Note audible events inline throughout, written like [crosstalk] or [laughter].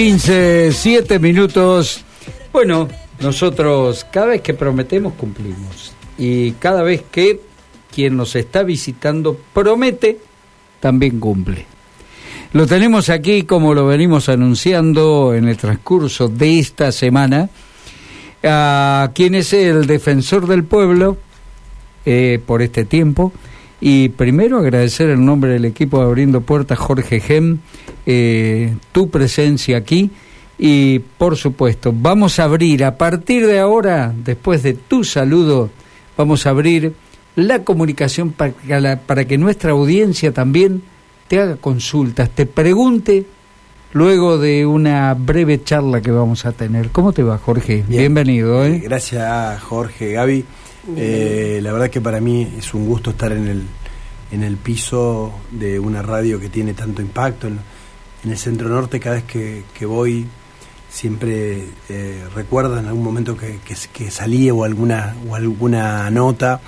15, 7 minutos. Bueno, nosotros cada vez que prometemos cumplimos. Y cada vez que quien nos está visitando promete, también cumple. Lo tenemos aquí como lo venimos anunciando en el transcurso de esta semana, a quien es el defensor del pueblo eh, por este tiempo. Y primero agradecer en nombre del equipo de Abriendo Puertas, Jorge Gem, eh, tu presencia aquí y por supuesto vamos a abrir a partir de ahora, después de tu saludo, vamos a abrir la comunicación para que, para que nuestra audiencia también te haga consultas, te pregunte luego de una breve charla que vamos a tener. ¿Cómo te va, Jorge? Bienvenido. ¿eh? Gracias, Jorge, Gaby. Eh, la verdad que para mí es un gusto estar en el, en el piso de una radio que tiene tanto impacto. En, en el centro norte cada vez que, que voy siempre eh, recuerdo en algún momento que, que, salí o alguna, o alguna nota.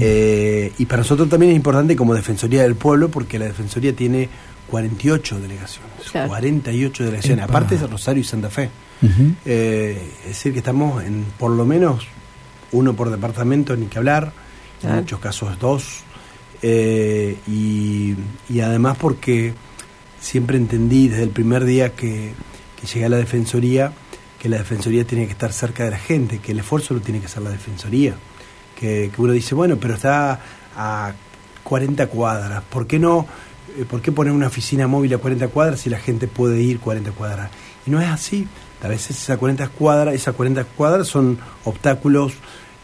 Eh, y para nosotros también es importante como Defensoría del Pueblo, porque la Defensoría tiene 48 delegaciones. 48 delegaciones, aparte de Rosario y Santa Fe. eh, es decir, que estamos en por lo menos uno por departamento, ni que hablar, en muchos casos dos. Eh, y, y además porque siempre entendí desde el primer día que, que llegué a la Defensoría que la Defensoría tiene que estar cerca de la gente, que el esfuerzo lo tiene que hacer la Defensoría. Que, que uno dice, bueno, pero está a 40 cuadras, ¿por qué no? Eh, ¿Por qué poner una oficina móvil a 40 cuadras si la gente puede ir 40 cuadras? Y no es así. A veces esas 40 cuadras, esas 40 cuadras son obstáculos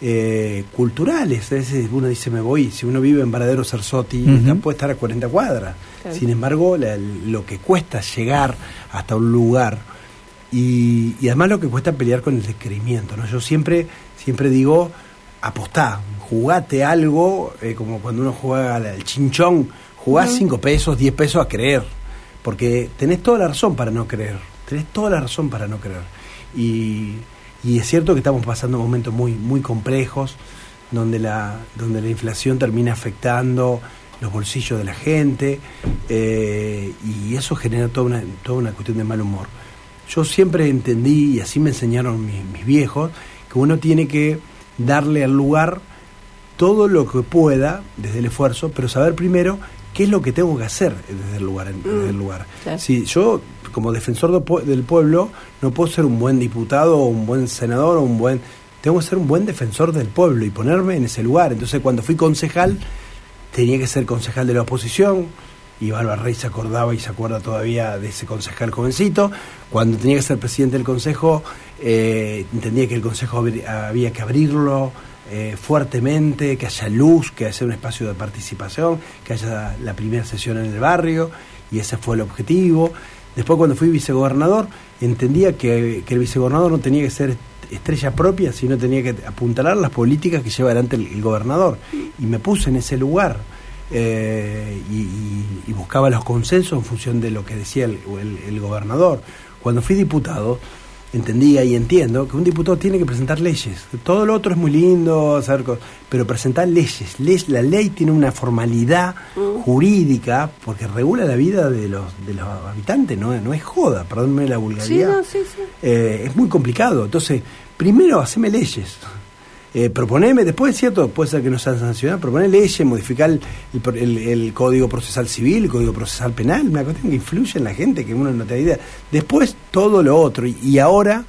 eh, culturales. A veces uno dice, me voy, si uno vive en Varadero Cerzotti, uh -huh. puede estar a 40 cuadras. Claro. Sin embargo, la, lo que cuesta llegar hasta un lugar y, y, además lo que cuesta pelear con el descreimiento. ¿no? Yo siempre, siempre digo, apostá, jugate algo, eh, como cuando uno juega al chinchón, jugás 5 uh -huh. pesos, 10 pesos a creer. Porque tenés toda la razón para no creer. Tenés toda la razón para no creer. Y y es cierto que estamos pasando momentos muy, muy complejos, donde la, donde la inflación termina afectando los bolsillos de la gente, eh, y eso genera toda una, toda una cuestión de mal humor. Yo siempre entendí, y así me enseñaron mis, mis viejos, que uno tiene que darle al lugar todo lo que pueda desde el esfuerzo, pero saber primero qué es lo que tengo que hacer desde el lugar. Desde el lugar. Claro. Si yo como defensor del pueblo no puedo ser un buen diputado o un buen senador o un buen tengo que ser un buen defensor del pueblo y ponerme en ese lugar entonces cuando fui concejal tenía que ser concejal de la oposición y Bárbara Rey se acordaba y se acuerda todavía de ese concejal jovencito cuando tenía que ser presidente del consejo eh, entendía que el consejo había que abrirlo eh, fuertemente, que haya luz, que haya un espacio de participación, que haya la primera sesión en el barrio, y ese fue el objetivo. Después cuando fui vicegobernador entendía que, el vicegobernador no tenía que ser estrella propia, sino tenía que apuntalar las políticas que lleva adelante el, gobernador. Y me puse en ese lugar eh, y, y, y, buscaba los consensos en función de lo que decía el gobernador. Cuando fui diputado, entendía y entiendo que un diputado tiene que presentar leyes. Todo lo otro es muy lindo, hacer pero presentar leyes. La ley tiene una formalidad uh. jurídica porque regula la vida de los, de los habitantes, no, no es joda, perdónme la vulgaridad. Sí, no, sí, sí. Eh, es muy complicado. Entonces, primero haceme leyes. Eh, proponeme, después es cierto, puede ser que no sean sancionadas, proponer leyes, modificar el, el, el, Código Procesal Civil, el Código Procesal Penal, una cuestión que influye en la gente, que uno no tiene idea. Después todo lo otro. Y, y, ahora,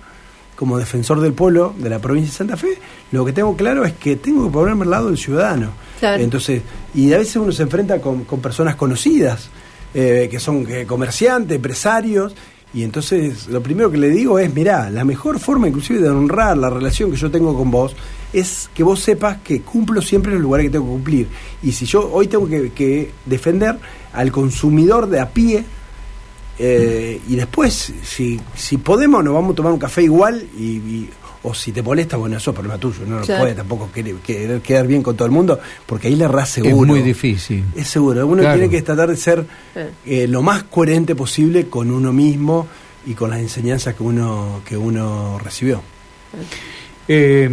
como defensor del pueblo de la provincia de Santa Fe, lo que tengo claro es que tengo que ponerme al lado del ciudadano. Claro. Entonces, y a veces uno se enfrenta con, con personas conocidas, eh, que son eh, comerciantes, empresarios, y entonces lo primero que le digo es, mirá, la mejor forma inclusive de honrar la relación que yo tengo con vos es que vos sepas que cumplo siempre en los lugares que tengo que cumplir. Y si yo hoy tengo que, que defender al consumidor de a pie, eh, y después, si, si podemos, nos vamos a tomar un café igual y, y o si te molesta, bueno, eso es problema tuyo, no claro. puede tampoco querer, querer, quedar bien con todo el mundo, porque ahí le errás seguro. Es muy difícil. Es seguro, uno claro. tiene que tratar de ser eh, lo más coherente posible con uno mismo y con las enseñanzas que uno, que uno recibió. Eh,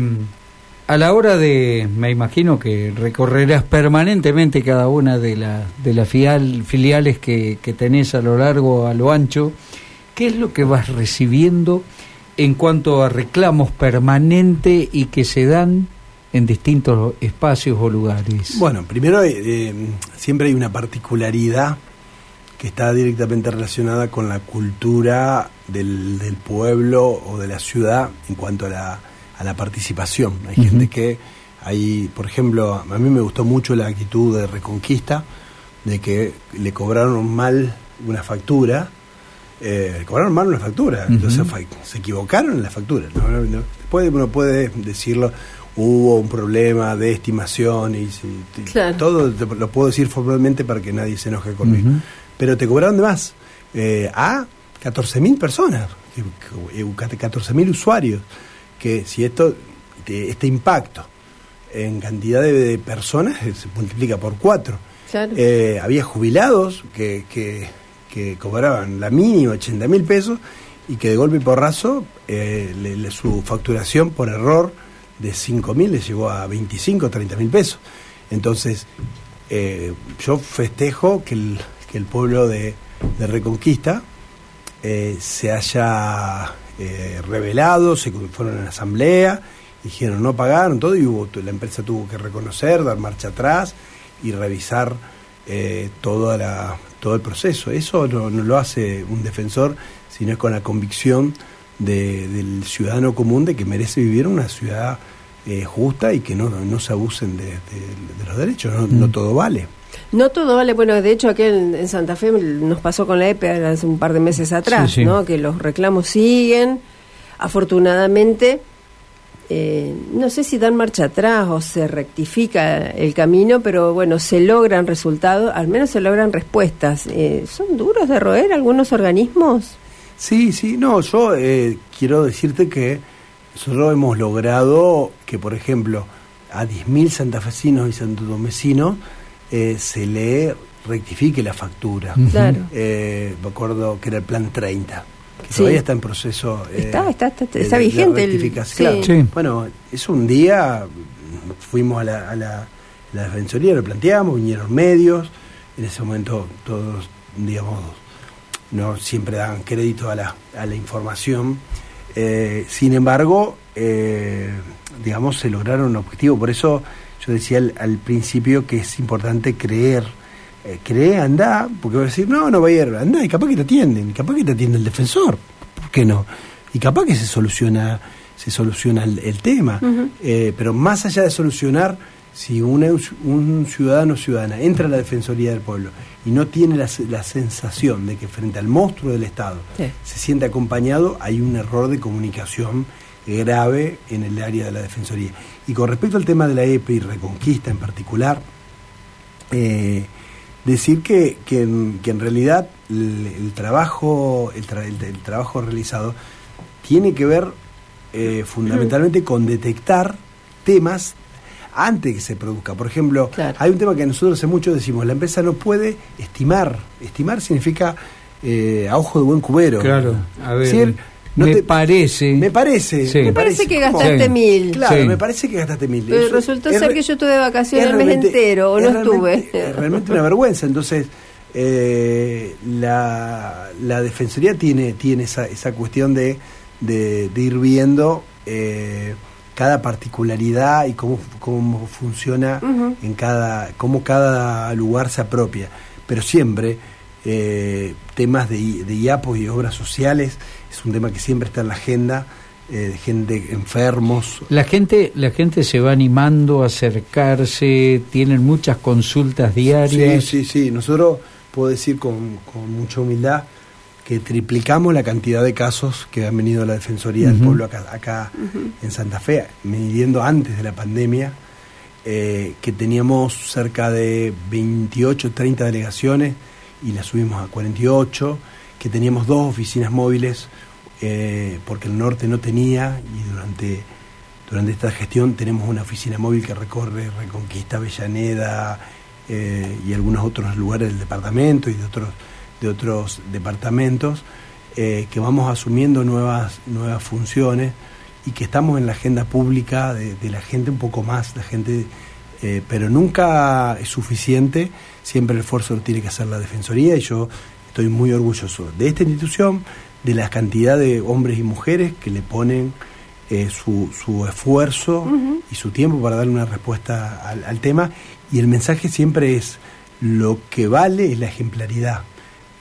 a la hora de, me imagino que recorrerás permanentemente cada una de, de las filial, filiales que, que tenés a lo largo, a lo ancho, ¿qué es lo que vas recibiendo en cuanto a reclamos permanentes y que se dan en distintos espacios o lugares? Bueno, primero eh, eh, siempre hay una particularidad que está directamente relacionada con la cultura del, del, pueblo o de la ciudad en cuanto a la, a la participación. Hay gente que hay, por ejemplo, a mí me gustó mucho la actitud de Reconquista, de que le cobraron mal una factura, eh, le cobraron mal una factura, entonces se equivocaron en la factura. Después uno puede decirlo, hubo un problema de estimación y, todo lo puedo decir formalmente para que nadie se enoje conmigo. Pero te cobraron de más eh, a 14.000 personas, 14.000 usuarios, que si esto, este impacto en cantidad de, personas se multiplica por cuatro. Eh, había jubilados que, que, cobraban la mínima 80 mil pesos y que de golpe y porrazo eh, su facturación por error de 5 mil les llegó a 25 o 30 mil pesos. Entonces, eh, yo festejo que el, que el pueblo de, de Reconquista se haya revelado, se fueron en asamblea dijeron no pagaron todo y hubo, la empresa tuvo que reconocer, dar marcha atrás y revisar eh, toda la, todo el proceso. Eso no, lo hace un defensor, sino es con la convicción del ciudadano común de que merece vivir en una ciudad eh, justa y que no, no se abusen de, los derechos, no, mm. todo vale. No todo vale, bueno, de hecho aquí en, Santa Fe nos pasó con la EPE hace un par de meses atrás, ¿no? que los reclamos siguen, afortunadamente eh, no sé si dan marcha atrás o se rectifica el camino, pero bueno, se logran resultados, al menos se logran respuestas. Eh, ¿Son duros de roer algunos organismos? Sí, sí, no, yo eh, quiero decirte que nosotros hemos logrado que, por ejemplo, a 10.000 santafesinos y santodomecinos se le rectifique la factura. Claro. me acuerdo que era el plan 30 todavía está en proceso. Eh, está, está, está, vigente. El, Bueno, es un día, fuimos a la, a la, defensoría, lo planteamos, vinieron medios, en ese momento todos, digamos, no siempre dan crédito a la, a la información. Eh, sin embargo, eh, digamos, se lograron un objetivo. Por eso yo decía al principio que es importante creer eh, cree, anda, porque va a decir, no, no va a ir, anda, y capaz que te atienden, y capaz que te atiende el defensor, ¿por qué no? Y capaz que se soluciona, se soluciona el, tema, eh, pero más allá de solucionar, si un ciudadano o ciudadana entra a la Defensoría del Pueblo y no tiene la, sensación de que frente al monstruo del Estado se siente acompañado, hay un error de comunicación grave en el área de la Defensoría. Y con respecto al tema de la EPE y Reconquista en particular, eh, decir que, que, en, que en realidad el, trabajo el, trabajo realizado tiene que ver eh, fundamentalmente con detectar temas antes de que se produzca. Por ejemplo, hay un tema que nosotros hace mucho decimos, la empresa no puede estimar. Estimar significa eh, a ojo de buen cubero. Claro, a ver me parece. Me parece. Me parece que gastaste mil. Claro, me parece que gastaste mil. Pero resultó ser que yo tuve vacaciones el mes entero o no estuve. Es realmente una vergüenza. Entonces, eh, la, la Defensoría tiene, tiene esa, esa cuestión de, de, ir viendo eh, cada particularidad y cómo, cómo funciona en cada, cómo cada lugar se apropia. Pero siempre eh, temas de, de IAPOS y obras sociales es un tema que siempre está en la agenda. Eh, de gente enfermos. La gente, la gente se va animando a acercarse, tienen muchas consultas diarias. Sí, sí, sí. Nosotros puedo decir con, con mucha humildad que triplicamos la cantidad de casos que han venido a la Defensoría del Pueblo acá, en Santa Fe, midiendo antes de la pandemia, eh, que teníamos cerca de 28, 30 delegaciones y las subimos a 48, que teníamos dos oficinas móviles eh, porque el norte no tenía y durante, durante esta gestión tenemos una oficina móvil que recorre Reconquista, Avellaneda eh, y algunos otros lugares del departamento y de otros, de otros departamentos eh, que vamos asumiendo nuevas, nuevas funciones y que estamos en la agenda pública de, la gente un poco más, la gente, pero nunca es suficiente, siempre el esfuerzo lo tiene que hacer la Defensoría y yo estoy muy orgulloso de esta institución, de la cantidad de hombres y mujeres que le ponen eh, su, su, esfuerzo y su tiempo para darle una respuesta al, tema. Y el mensaje siempre es, lo que vale es la ejemplaridad.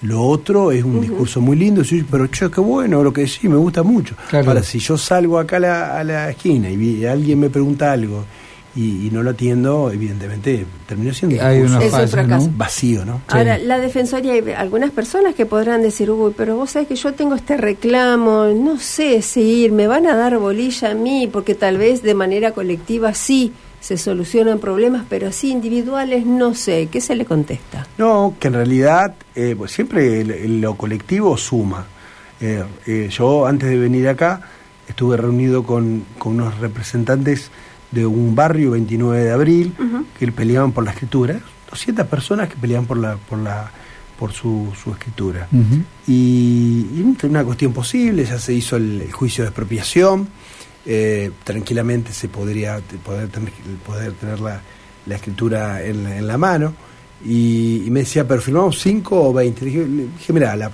Lo otro es un discurso muy lindo, pero che, qué bueno lo que decís, me gusta mucho. Ahora, si yo salgo acá a la, a la esquina y alguien me pregunta algo y, no lo atiendo, evidentemente terminó siendo un vacío, ¿no? Ahora, la Defensoría, hay algunas personas que podrán decir, uy, pero vos sabés que yo tengo este reclamo, no sé si me van a dar bolilla a mí, porque tal vez de manera colectiva sí se solucionan problemas, pero así individuales no sé. ¿Qué se le contesta? No, que en realidad eh, pues siempre lo colectivo suma. Eh, eh, yo antes de venir acá estuve reunido con, con unos representantes de un barrio 29 de abril que peleaban por la escritura 200 personas que peleaban por la por la por su, su escritura y, y, una cuestión posible ya se hizo el, juicio de expropiación eh, tranquilamente se podría poder tener, poder tener la, la escritura en, la mano. Y, me decía pero firmamos 5 o 20 dije, dije mira la,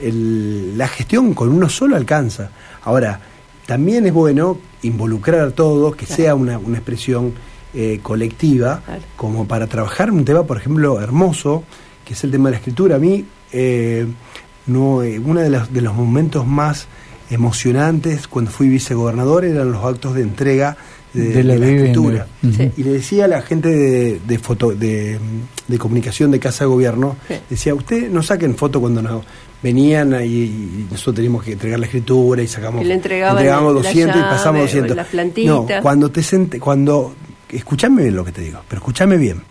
la gestión con uno solo alcanza ahora también es bueno involucrar a todos, que sea una, una expresión eh, colectiva, como para trabajar un tema, por ejemplo, hermoso, que es el tema de la escritura. A mí, eh, no, eh, uno de los, de los momentos más emocionantes cuando fui vicegobernador eran los actos de entrega de, la, escritura. Y le decía a la gente de, de foto, de, de, comunicación de Casa de Gobierno, decía, usted no saquen foto cuando no, venían y, nosotros teníamos que entregar la escritura y sacamos le entregamos 200 y pasamos 200. Las plantitas. No, cuando te sente, cuando escúchame bien lo que te digo, pero escúchame bien.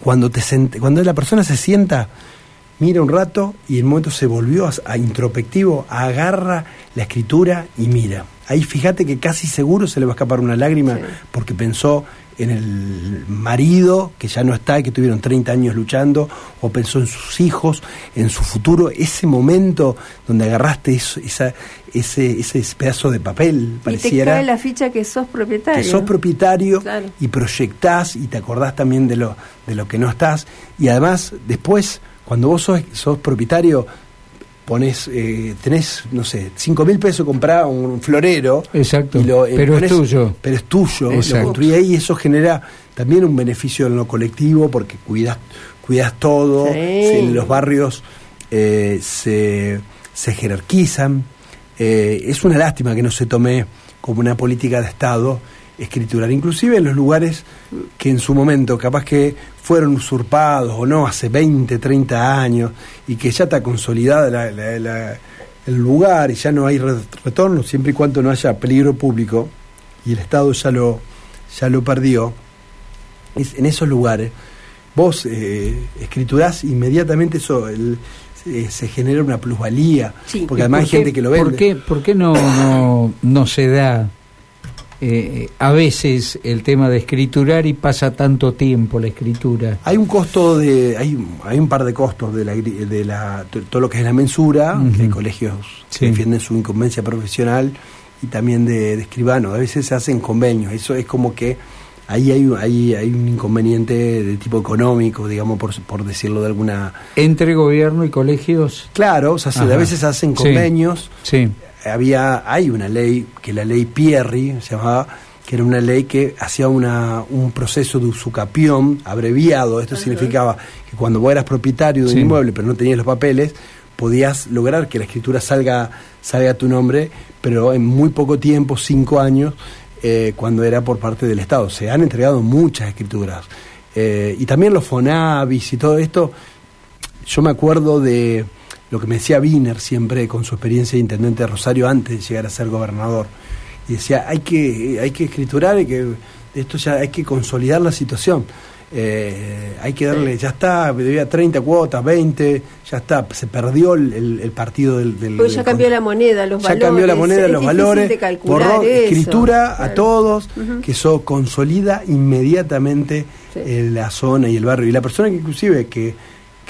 Cuando te sente, cuando la persona se sienta mira un rato y en momento se volvió a, introspectivo, agarra la escritura y mira. Ahí fíjate que casi seguro se le va a escapar una lágrima porque pensó en el marido que ya no está y que tuvieron 30 años luchando, o pensó en sus hijos, en su futuro, ese momento donde agarraste esa, ese, ese pedazo de papel, pareciera. Y te cae la ficha que sos propietario. Que sos propietario y proyectás y te acordás también de lo, de lo que no estás. Y además, después, cuando vos sos, sos propietario, pones, eh, tenés, no sé, cinco mil pesos comprar un florero. Exacto. Eh, pero es tuyo. Pero es tuyo. Lo construí ahí y eso genera también un beneficio en lo colectivo porque cuidas, cuidas todo. los barrios eh, se, se jerarquizan. es una lástima que no se tome como una política de Estado escriturar, inclusive en los lugares que en su momento capaz que fueron usurpados o no hace 20, 30 años y que ya está consolidada el lugar y ya no hay retorno siempre y cuando no haya peligro público y el Estado ya lo, ya lo perdió, es, en esos lugares vos eh, escriturás inmediatamente eso, el, se genera una plusvalía, porque además hay gente que lo vende. ¿Por qué, por qué no, no, no se da eh, a veces el tema de escriturar y pasa tanto tiempo la escritura. Hay un costo de, hay, hay un par de costos de la, de la todo lo que es la mensura, que hay colegios que defienden su incumbencia profesional y también de, escribano. A veces se hacen convenios, eso es como que ahí hay, hay, hay un inconveniente de tipo económico, digamos, por, por decirlo de alguna... ¿Entre gobierno y colegios? Claro, o sea, a veces hacen convenios. Sí había, hay una ley, que la ley Pierri se llamaba, que era una ley que hacía una, un proceso de usucapión abreviado. Esto significaba que cuando vos eras propietario de un inmueble pero no tenías los papeles, podías lograr que la escritura salga, salga a tu nombre, pero en muy poco tiempo, cinco años, eh, cuando era por parte del Estado. Se han entregado muchas escrituras. Eh, y también los Fonavis y todo esto. Yo me acuerdo de lo que me decía Wiener siempre con su experiencia de intendente de Rosario antes de llegar a ser gobernador. Y decía, hay que, hay que escriturar, hay que, esto ya hay que consolidar la situación. Eh, hay que darle, ya está, debía 30 cuotas, 20, ya está, se perdió el, partido del... del pues ya cambió la moneda, los valores. Ya cambió la moneda, los valores, escritura a todos, que eso consolida inmediatamente eh, la zona y el barrio. Y la persona que inclusive que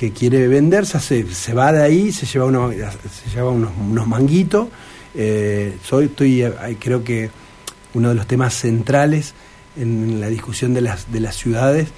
que quiere venderse, se, se va de ahí, se lleva, uno, se lleva unos, unos manguitos. Eh, soy, estoy, creo que uno de los temas centrales en la discusión de las, de las ciudades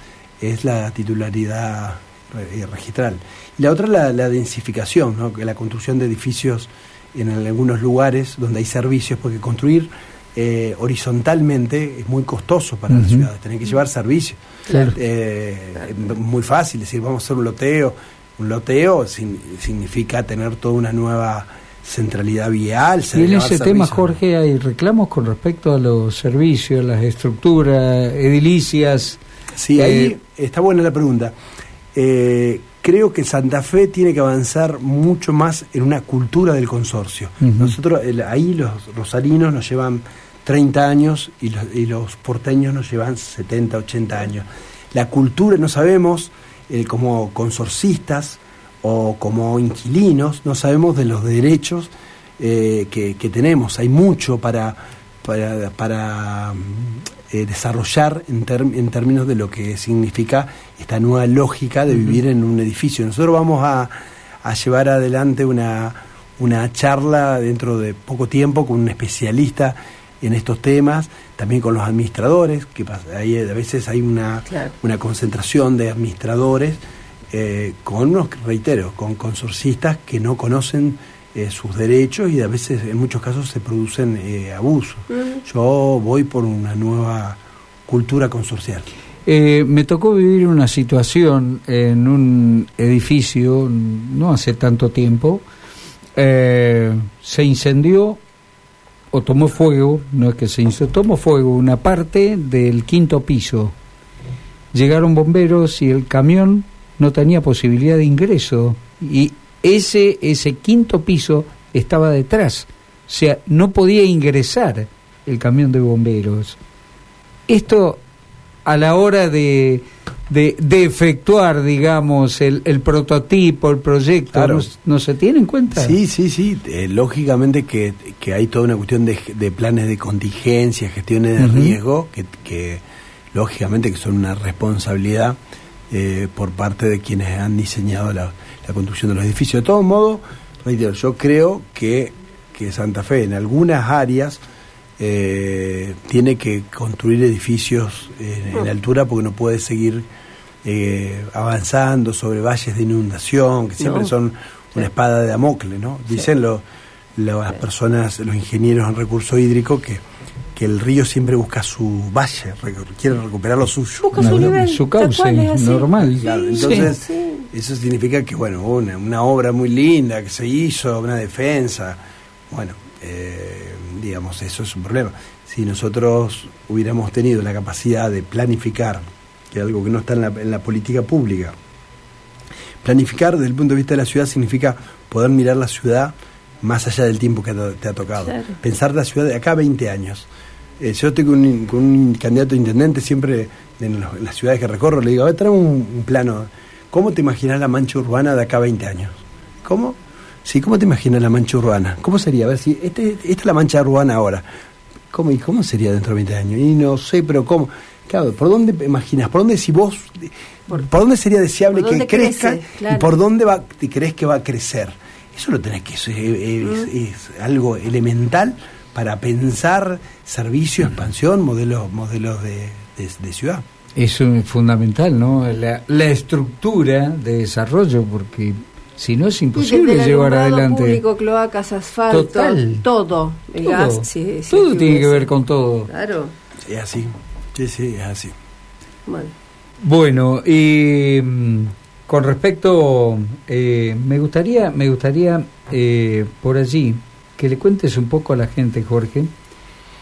es la titularidad eh, registral. Y la otra la, la densificación, ¿no? la construcción de edificios en algunos lugares donde hay servicios, porque construir eh, horizontalmente es muy costoso para las ciudades, tener que llevar servicios. Eh, es muy fácil decir, vamos a hacer un loteo. Un loteo significa tener toda una nueva centralidad vial. Y en ese tema, Jorge, hay reclamos con respecto a los servicios, las estructuras edilicias. Sí, ahí eh, está buena la pregunta. Eh, creo que Santa Fe tiene que avanzar mucho más en una cultura del consorcio. Nosotros, ahí los rosarinos nos llevan 30 años y los, y los, porteños nos llevan 70, 80 años. La cultura, no sabemos, eh, como consorcistas o como inquilinos, no sabemos de los derechos eh, que, tenemos. Hay mucho para, para, para eh, desarrollar en, en, términos de lo que significa esta nueva lógica de vivir en un edificio. Nosotros vamos a, a llevar adelante una, una charla dentro de poco tiempo con un especialista en estos temas, también con los administradores, que ahí a veces hay una, una concentración de administradores, eh, con unos, reitero, con consorcistas que no conocen eh, sus derechos y a veces en muchos casos se producen eh, abusos. Yo voy por una nueva cultura consorcial. me tocó vivir una situación en un edificio no hace tanto tiempo. se incendió tomó fuego, no es que se hizo, tomó fuego una parte del quinto piso. Llegaron bomberos y el camión no tenía posibilidad de ingreso y ese ese quinto piso estaba detrás, o sea, no podía ingresar el camión de bomberos. Esto a la hora de de, de efectuar, digamos, el, el, prototipo, el proyecto, no, se tiene en cuenta? Sí, sí, sí. Eh, lógicamente que, que, hay toda una cuestión de, de planes de contingencia, gestiones de riesgo, que, que, lógicamente que son una responsabilidad eh, por parte de quienes han diseñado la, la construcción de los edificios. De todos modos, reitero, yo creo que, que Santa Fe en algunas áreas eh, tiene que construir edificios en, la altura porque no puede seguir eh, avanzando sobre valles de inundación, que siempre son una espada de Damocles, ¿no? Dicen las personas, los ingenieros en recurso hídrico, que, que el río siempre busca su valle, quiere recuperar lo suyo. su, cauce, normal. entonces, eso significa que, bueno, una, una obra muy linda que se hizo, una defensa, bueno, eh, digamos, eso es un problema. Si nosotros hubiéramos tenido la capacidad de planificar, que es algo que no está en la, política pública, planificar desde el punto de vista de la ciudad significa poder mirar la ciudad más allá del tiempo que te, ha tocado. Pensar la ciudad de acá a 20 años. Eh, yo estoy con un, candidato a intendente siempre en, las ciudades que recorro, le digo, a ver, trae un, plano. ¿Cómo te imaginas la mancha urbana de acá a 20 años? ¿Cómo? Sí, ¿cómo te imaginas la mancha urbana? ¿Cómo sería? A ver si este, esta es la mancha urbana ahora. ¿Cómo, ¿Y cómo sería dentro de 20 años? Y no sé, pero ¿cómo? Claro, ¿por dónde imaginas? ¿Por dónde si vos... ¿Por, dónde sería deseable que crezca y por dónde va, te crees que va a crecer? Eso lo tenés que... Eso es, algo elemental para pensar servicio, expansión, modelos, modelos de, de, ciudad. Eso es fundamental, ¿no? La, la estructura de desarrollo, porque si no es imposible llevar adelante. público, cloacas, asfalto, todo. El todo, gas, sí, todo tiene que ver con todo. Claro. Es así. Sí, sí, es así. Bueno, bueno y mm, con respecto, eh, me gustaría, me gustaría eh, por allí que le cuentes un poco a la gente, Jorge,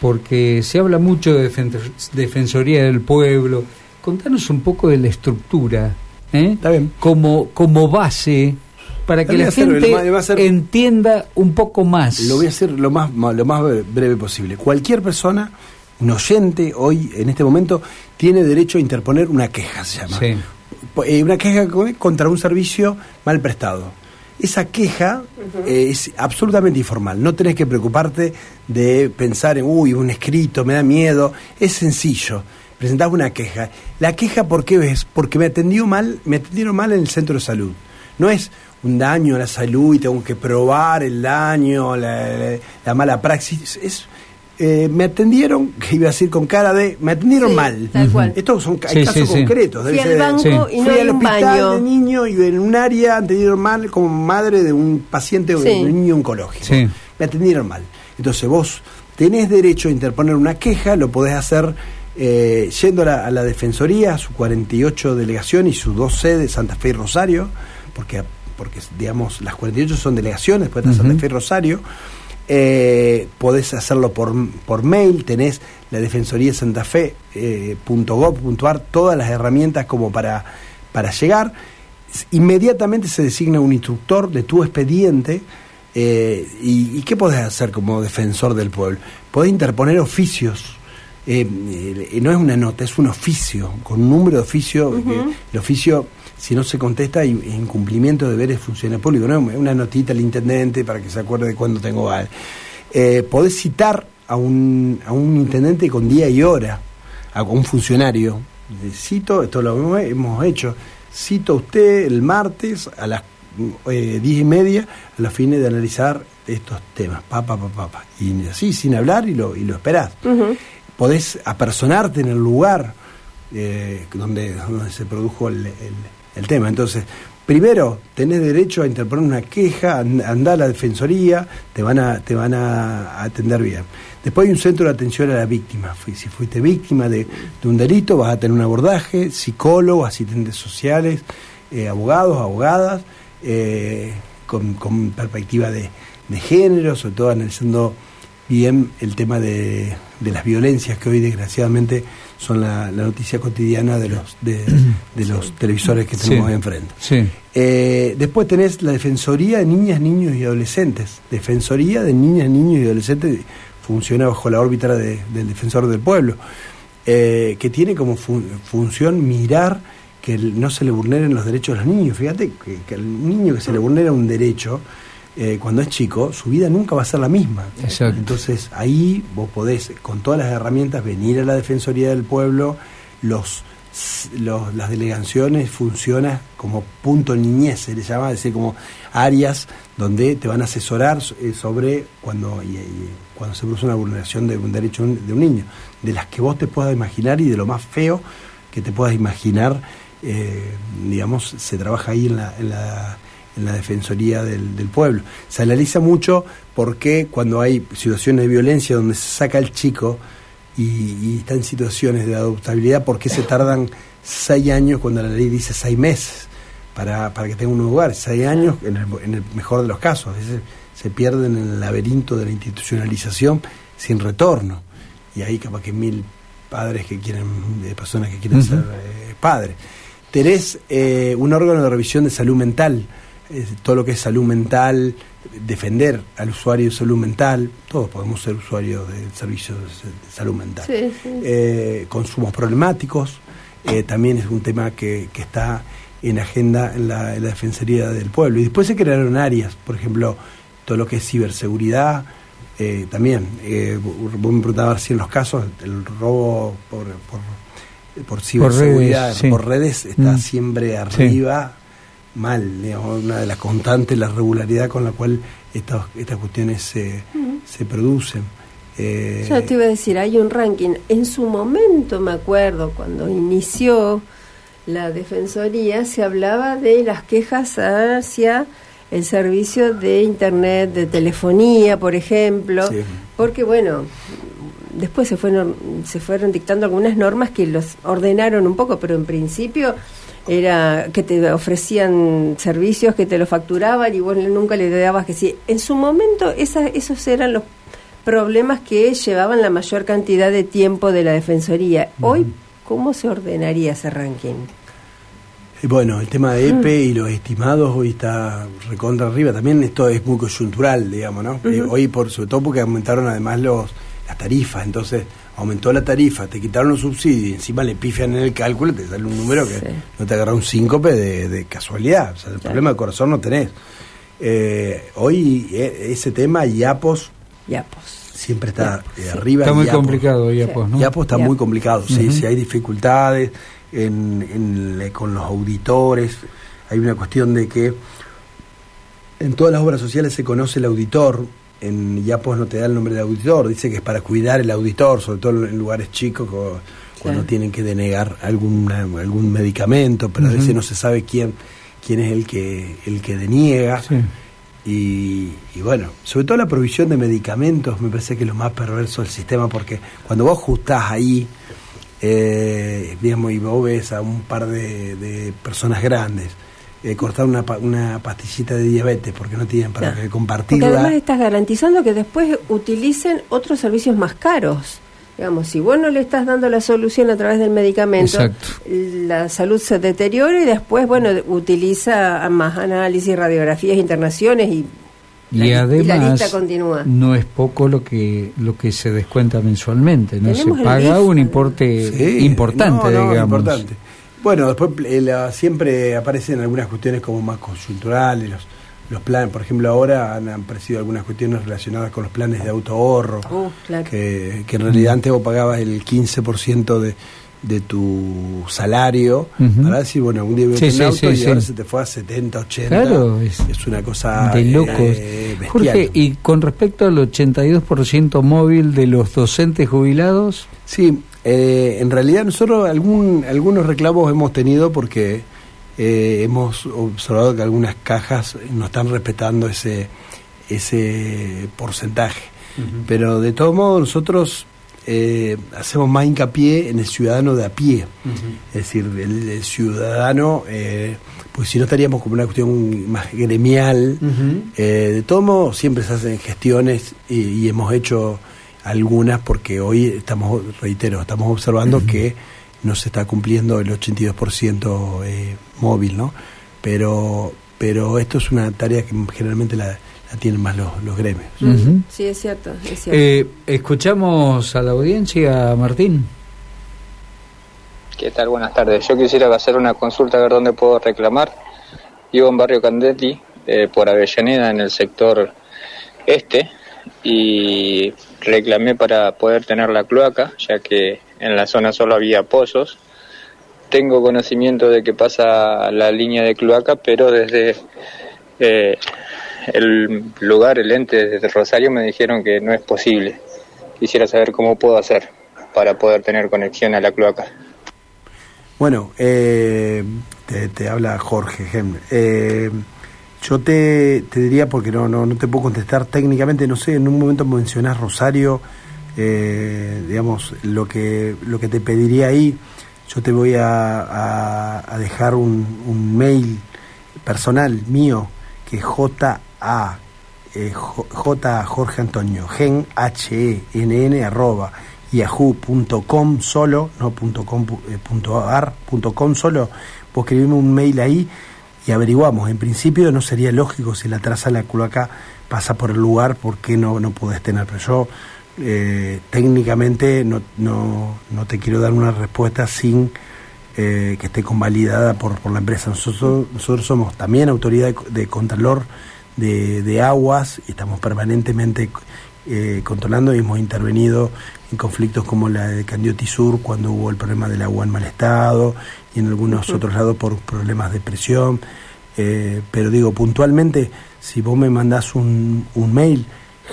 porque se habla mucho de Defensoría del Pueblo. Contanos un poco de la estructura, ¿eh? Está bien. Como, como base para que la gente entienda un poco más. Lo voy a hacer lo más, lo más breve posible. Cualquier persona, un oyente, hoy, en este momento, tiene derecho a interponer una queja, se llama. Eh, una queja contra un servicio mal prestado. Esa queja eh, es absolutamente informal. No tenés que preocuparte de pensar en, uy, un escrito, me da miedo. Es sencillo. Presentás una queja. La queja, ¿por qué es? Porque me atendió mal, me atendieron mal en el centro de salud. No es un daño a la salud y tengo que probar el daño, la, mala praxis. Es, eh, me atendieron, [laughs] que iba a decir con cara de, me atendieron mal. Estos son casos concretos. Fui al banco y no Fui al hospital de niño y en un área atendieron mal como madre de un paciente o de un niño oncológico. me atendieron mal. Entonces vos tenés derecho a interponer una queja, lo podés hacer eh, yendo a la, Defensoría, a su 48 delegación y sus dos sedes, Santa Fe y Rosario, porque, porque digamos, las 48 son delegaciones, después está Santa Fe y Rosario. Eh, podés hacerlo por, por mail, tenés la Defensoría Santa Fe eh, todas las herramientas como para, para llegar. Inmediatamente se designa un instructor de tu expediente. Eh, y, qué podés hacer como defensor del pueblo? Podés interponer oficios. Eh, no es una nota, es un oficio, con un número de oficio. el oficio, si no se contesta, hay incumplimiento de deberes funcionarios públicos. No una notita al intendente para que se acuerde de cuándo tengo Eh, podés citar a un, a un intendente con día y hora, a un funcionario. Cito, esto lo hemos hecho, cito a usted el martes a las eh, diez y media a los fines de analizar estos temas, papá, papá, papá. Y así, sin hablar, y lo, y lo esperás. Podés apersonarte en el lugar eh, donde, donde se produjo el, el tema. Entonces, Primero, tenés derecho a interponer una queja, andar a la defensoría, te van a, te van a atender bien. Después hay un centro de atención a la víctima. Si fuiste víctima de, un delito, vas a tener un abordaje, psicólogos, asistentes sociales, eh, abogados, abogadas, eh, con, perspectiva de, de género, sobre todo analizando bien el tema de, de las violencias que hoy desgraciadamente son la, noticia cotidiana de los de, los televisores que tenemos enfrente. Eh, después tenés la Defensoría de Niñas, Niños y Adolescentes. Defensoría de Niñas, Niños y Adolescentes funciona bajo la órbita del Defensor del Pueblo, eh, que tiene como función mirar que no se le vulneren los derechos de los niños. Fíjate que, que al niño que se le vulnera un derecho, eh, cuando es chico, su vida nunca va a ser la misma. Entonces ahí vos podés, con todas las herramientas, venir a la Defensoría del Pueblo, los, las delegaciones funcionan como punto niñez, se les llama, es decir, como áreas donde te van a asesorar eh, sobre cuando, cuando se produce una vulneración de un derecho de un niño, de las que vos te puedas imaginar y de lo más feo que te puedas imaginar, eh, digamos, se trabaja ahí en la en la Defensoría del, Pueblo. Se analiza mucho porque cuando hay situaciones de violencia donde se saca el chico y, está en situaciones de adoptabilidad, ¿por qué se tardan seis años cuando la ley dice seis meses para, para que tenga un lugar? Seis años en el, mejor de los casos. A veces se pierden en el laberinto de la institucionalización sin retorno. Y ahí capaz que mil padres que quieren, de personas que quieren ser eh, padres. Tenés eh, un órgano de revisión de salud mental todo lo que es salud mental, defender al usuario de salud mental, todos podemos ser usuarios del servicio de salud mental. Eh, consumos problemáticos, eh, también es un tema que, que está en agenda en la, Defensoría del Pueblo. Y después se crearon áreas, por ejemplo, todo lo que es ciberseguridad, eh, también, eh, vos me preguntabas si en los casos el robo por, por, ciberseguridad, por redes, está mm. siempre arriba mal, digamos, una de las constantes, la regularidad con la cual estas, estas cuestiones se, se producen. Eh, Yo te iba a decir, hay un ranking. En su momento, me acuerdo, cuando inició la Defensoría, se hablaba de las quejas hacia el servicio de Internet, de telefonía, por ejemplo, porque, bueno, después se fueron, se fueron dictando algunas normas que los ordenaron un poco, pero en principio era que te ofrecían servicios que te lo facturaban y vos nunca le dabas que sí. En su momento esos eran los problemas que llevaban la mayor cantidad de tiempo de la Defensoría. Hoy, ¿cómo se ordenaría ese ranking? Bueno, el tema de EPE y los estimados hoy está recontra arriba. También esto es muy coyuntural, digamos, ¿no? Eh, hoy, por sobre todo porque aumentaron además los las tarifas, entonces aumentó la tarifa, te quitaron los subsidios y encima le pifian en el cálculo, te sale un número que no te agarra un síncope de, casualidad. O sea, el problema de corazón no tenés. Eh, hoy eh, ese tema, Yapos, siempre está arriba. Está muy complicado, Yapos, ¿no? Yapos está muy complicado, sí, sí, hay dificultades en, con los auditores. Hay una cuestión de que en todas las obras sociales se conoce el auditor, en Yapos no te da el nombre de auditor, dice que es para cuidar el auditor, sobre todo en lugares chicos cuando tienen que denegar algún algún medicamento, pero a veces no se sabe quién quién es el que el que deniega. Y, bueno, sobre todo la provisión de medicamentos me parece que es lo más perverso del sistema, porque cuando vos ajustás ahí, eh, digamos, y vos ves a un par de, personas grandes, eh, cortar una, una pastillita de diabetes porque no tienen para compartirla. Porque además estás garantizando que después utilicen otros servicios más caros. Digamos, si vos no le estás dando la solución a través del medicamento, la salud se deteriora y después, bueno, utiliza más análisis, radiografías, internaciones y, y además la lista continúa. no es poco lo que lo que se descuenta mensualmente, no se paga un importe importante, digamos. Importante. Bueno, después eh, siempre aparecen algunas cuestiones como más conjunturales, los los planes, por ejemplo, ahora han aparecido algunas cuestiones relacionadas con los planes de auto ahorro, uh, que, en realidad antes vos pagabas el 15% de, de tu salario para decir, bueno, un día sí, sí, auto y ahora se te fue a 70, 80. Claro, es, una cosa de locos. Eh, Jorge, y con respecto al 82% móvil de los docentes jubilados. Sí, eh, en realidad nosotros algún, algunos reclamos hemos tenido porque eh, hemos observado que algunas cajas no están respetando ese, ese porcentaje. Pero de todo modo nosotros eh, hacemos más hincapié en el ciudadano de a pie. Es decir, el, ciudadano, eh, pues si no estaríamos como una cuestión más gremial. de todo modo siempre se hacen gestiones y, hemos hecho algunas porque hoy estamos, reitero, estamos observando que no se está cumpliendo el 82% eh, móvil, ¿no? Pero, pero esto es una tarea que generalmente la, tienen más los, los gremios. Sí, es cierto. Eh, escuchamos a la audiencia, Martín. ¿Qué tal? Buenas tardes. Yo quisiera hacer una consulta a ver dónde puedo reclamar. Vivo en Barrio Candetti, eh, por Avellaneda, en el sector este, y reclamé para poder tener la cloaca, ya que en la zona solo había pozos. Tengo conocimiento de que pasa la línea de cloaca, pero desde eh, el lugar, el ente de Rosario, me dijeron que no es posible. Quisiera saber cómo puedo hacer para poder tener conexión a la cloaca. Bueno, eh, te, habla Jorge Eh, yo te, diría, porque no, no, no te puedo contestar técnicamente, no sé, en un momento mencionás Rosario eh, digamos, lo que, lo que te pediría ahí, yo te voy a, dejar un, mail personal mío, que es J A eh, J Jorge Antonio, gen H E N N arroba yahoo.com solo, no punto com, eh, punto ar, punto com solo, vos escribime un mail ahí y averiguamos. En principio no sería lógico si la traza la cloaca pasa por el lugar, ¿por qué no, no podés tener? Pero yo eh, técnicamente no, no, no, te quiero dar una respuesta sin eh, que esté convalidada por, por la empresa. Nosotros, nosotros somos también autoridad de, contralor de, de, aguas y estamos permanentemente eh, controlando y hemos intervenido en conflictos como la de Candioti Sur cuando hubo el problema del agua en mal estado y en algunos otros lados por problemas de presión. pero digo, puntualmente, si vos me mandás un, un mail,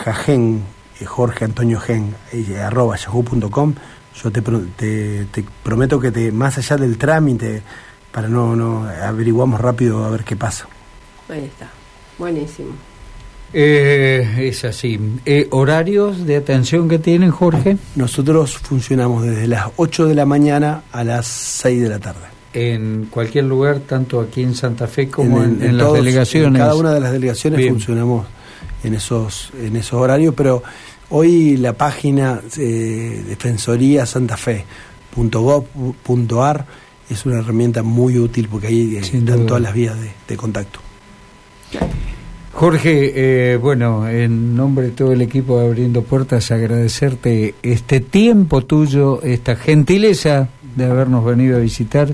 jajen Jorge Antonio Gen, eh, arroba yahoo.com, yo te, te, prometo que te, más allá del trámite, para no, no averiguamos rápido a ver qué pasa. Ahí está, buenísimo. Eh, es así. Eh, ¿Horarios de atención que tienen, Jorge? Nosotros funcionamos desde las 8 de la mañana a las 6 de la tarde. En cualquier lugar, tanto aquí en Santa Fe como en, las delegaciones. En cada una de las delegaciones funcionamos en esos, en esos horarios, pero hoy la página eh, Defensoría Santa Fe.gov.ar es una herramienta muy útil porque ahí eh, están todas las vías de, contacto. Jorge, eh, bueno, en nombre de todo el equipo de Abriendo Puertas, agradecerte este tiempo tuyo, esta gentileza de habernos venido a visitar.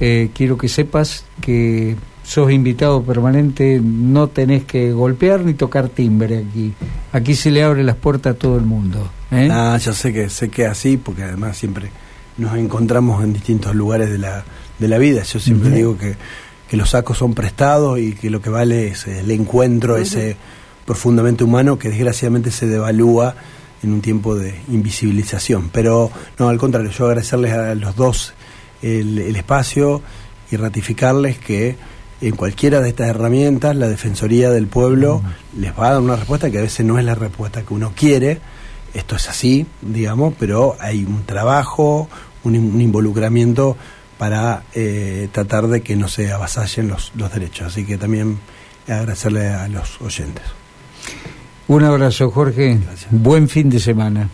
Eh, quiero que sepas que sos invitado permanente, no tenés que golpear ni tocar timbre aquí. Aquí se le abre las puertas a todo el mundo. ¿eh? Ah, yo sé que sé que así, porque además siempre nos encontramos en distintos lugares de la, de la vida. Yo siempre digo que, que, los sacos son prestados y que lo que vale es el encuentro ese profundamente humano que desgraciadamente se devalúa en un tiempo de invisibilización. Pero no, al contrario, yo agradecerles a los dos el, el espacio y ratificarles que en cualquiera de estas herramientas la Defensoría del Pueblo les va a dar una respuesta que a veces no es la respuesta que uno quiere, esto es así, digamos, pero hay un trabajo, un, involucramiento para eh, tratar de que no se avasallen los, los derechos. Así que también agradecerle a los oyentes. Un abrazo, Jorge. Buen fin de semana.